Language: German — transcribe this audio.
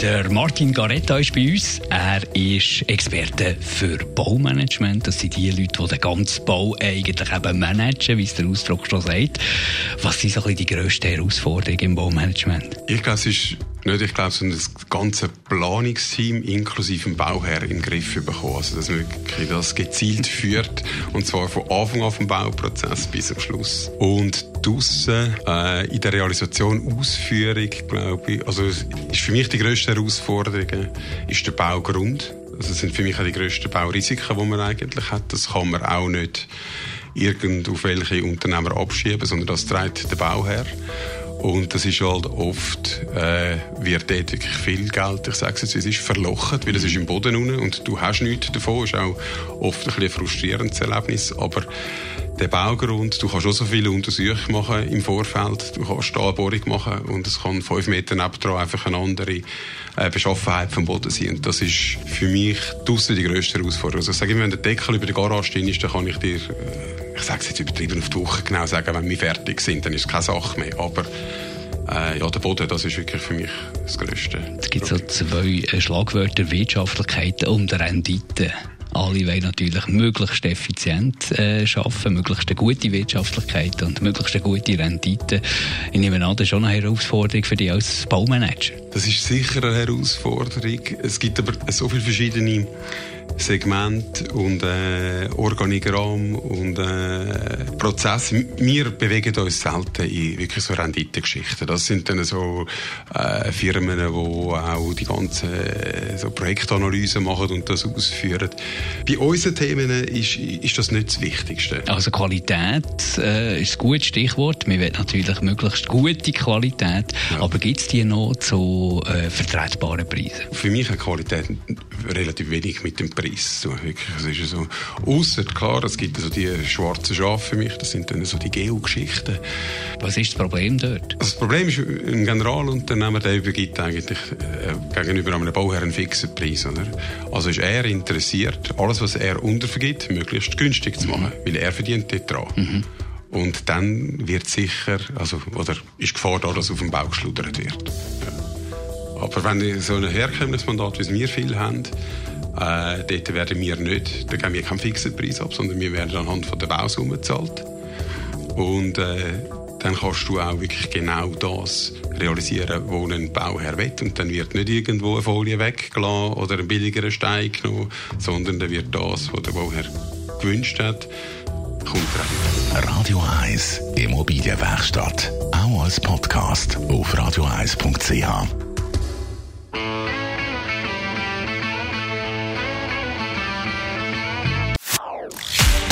Der Martin Garetta ist bei uns. Er ist Experte für Baumanagement. Das sind die Leute, die den ganzen Bau eigentlich eben managen, wie es der Ausdruck schon sagt. Was sind so ein bisschen die grössten Herausforderungen im Baumanagement? Ich glaube, es ist nicht, ich glaube, sondern das ganze Planungsteam inklusive dem Bauherr im Griff bekommen. Also, dass man wirklich das gezielt führt. Und zwar von Anfang an vom Bauprozess bis zum Schluss. Und draussen, äh, in der Realisation, Ausführung, glaube ich, also, ist für mich die grösste Herausforderung, ist der Baugrund. Also, das sind für mich auch die grössten Baurisiken, die man eigentlich hat. Das kann man auch nicht irgend auf welche Unternehmer abschieben, sondern das trägt der Bauherr. Und das ist halt oft, äh, wird dort wirklich viel Geld, ich sage es jetzt, es ist verlocht, weil es ist im Boden unten und du hast nichts davon. ist auch oft ein, ein frustrierendes Erlebnis. Aber der Baugrund, du kannst auch so viele Untersuchungen machen im Vorfeld, du kannst Stahlbohrung machen und es kann fünf Meter nebendran einfach eine andere äh, Beschaffenheit vom Boden sein. Und das ist für mich draussen die grösste Herausforderung. Also sage ich, wenn der Deckel über der Garage stehen ist, dann kann ich dir, äh, ich sage es jetzt übertrieben auf die Woche genau sagen, wenn wir fertig sind, dann ist es keine Sache mehr. Aber äh, ja, der Boden, das ist wirklich für mich das Größte. Es gibt so zwei äh, Schlagwörter, Wirtschaftlichkeit und Rendite. Alle wollen natürlich möglichst effizient äh, arbeiten, möglichst eine gute Wirtschaftlichkeit und möglichst eine gute Rendite. Ich nehme an, das ist schon eine Herausforderung für dich als Baumanager. Das ist sicher eine Herausforderung. Es gibt aber so viele verschiedene Segment und äh, Organigramm und äh, Prozess. Wir bewegen uns selten in wirklich so Renditegeschichten. Das sind dann so äh, Firmen, die auch die ganzen äh, so Projektanalysen machen und das ausführen. Bei unseren Themen ist, ist das nicht das Wichtigste. Also Qualität äh, ist ein gutes Stichwort. Wir wollen natürlich möglichst gute Qualität, ja. aber gibt es die noch zu äh, vertretbaren Preisen? Für mich hat Qualität relativ wenig mit dem Preis zu. Es ist so, ausser, klar, es gibt so die schwarzen Schafe für mich, das sind dann so die Geo-Geschichten. Was ist das Problem dort? Also das Problem ist, ein Generalunternehmer, der übergibt eigentlich äh, gegenüber einem Bauherrn einen fixen Preis. Oder? Also ist er interessiert, alles, was er untervergibt, möglichst günstig zu machen, mhm. weil er verdient dort dran. Mhm. Und dann wird sicher, also, oder ist Gefahr da, dass auf dem Bau geschludert wird. Aber wenn so ein herkömmliches Mandat, wie wir viel haben, äh, dort werden wir nicht, da geben wir keinen fixen Preis ab, sondern wir werden anhand von der Bausumme gezahlt. Und äh, dann kannst du auch wirklich genau das realisieren, was ein Bauherr will. Und dann wird nicht irgendwo eine Folie weggelassen oder ein billigerer Stein genommen, sondern dann wird das, was der Bauherr gewünscht hat, kommt rein. Radio 1 Immobilienwerkstatt. Auch als Podcast auf radio1.ch.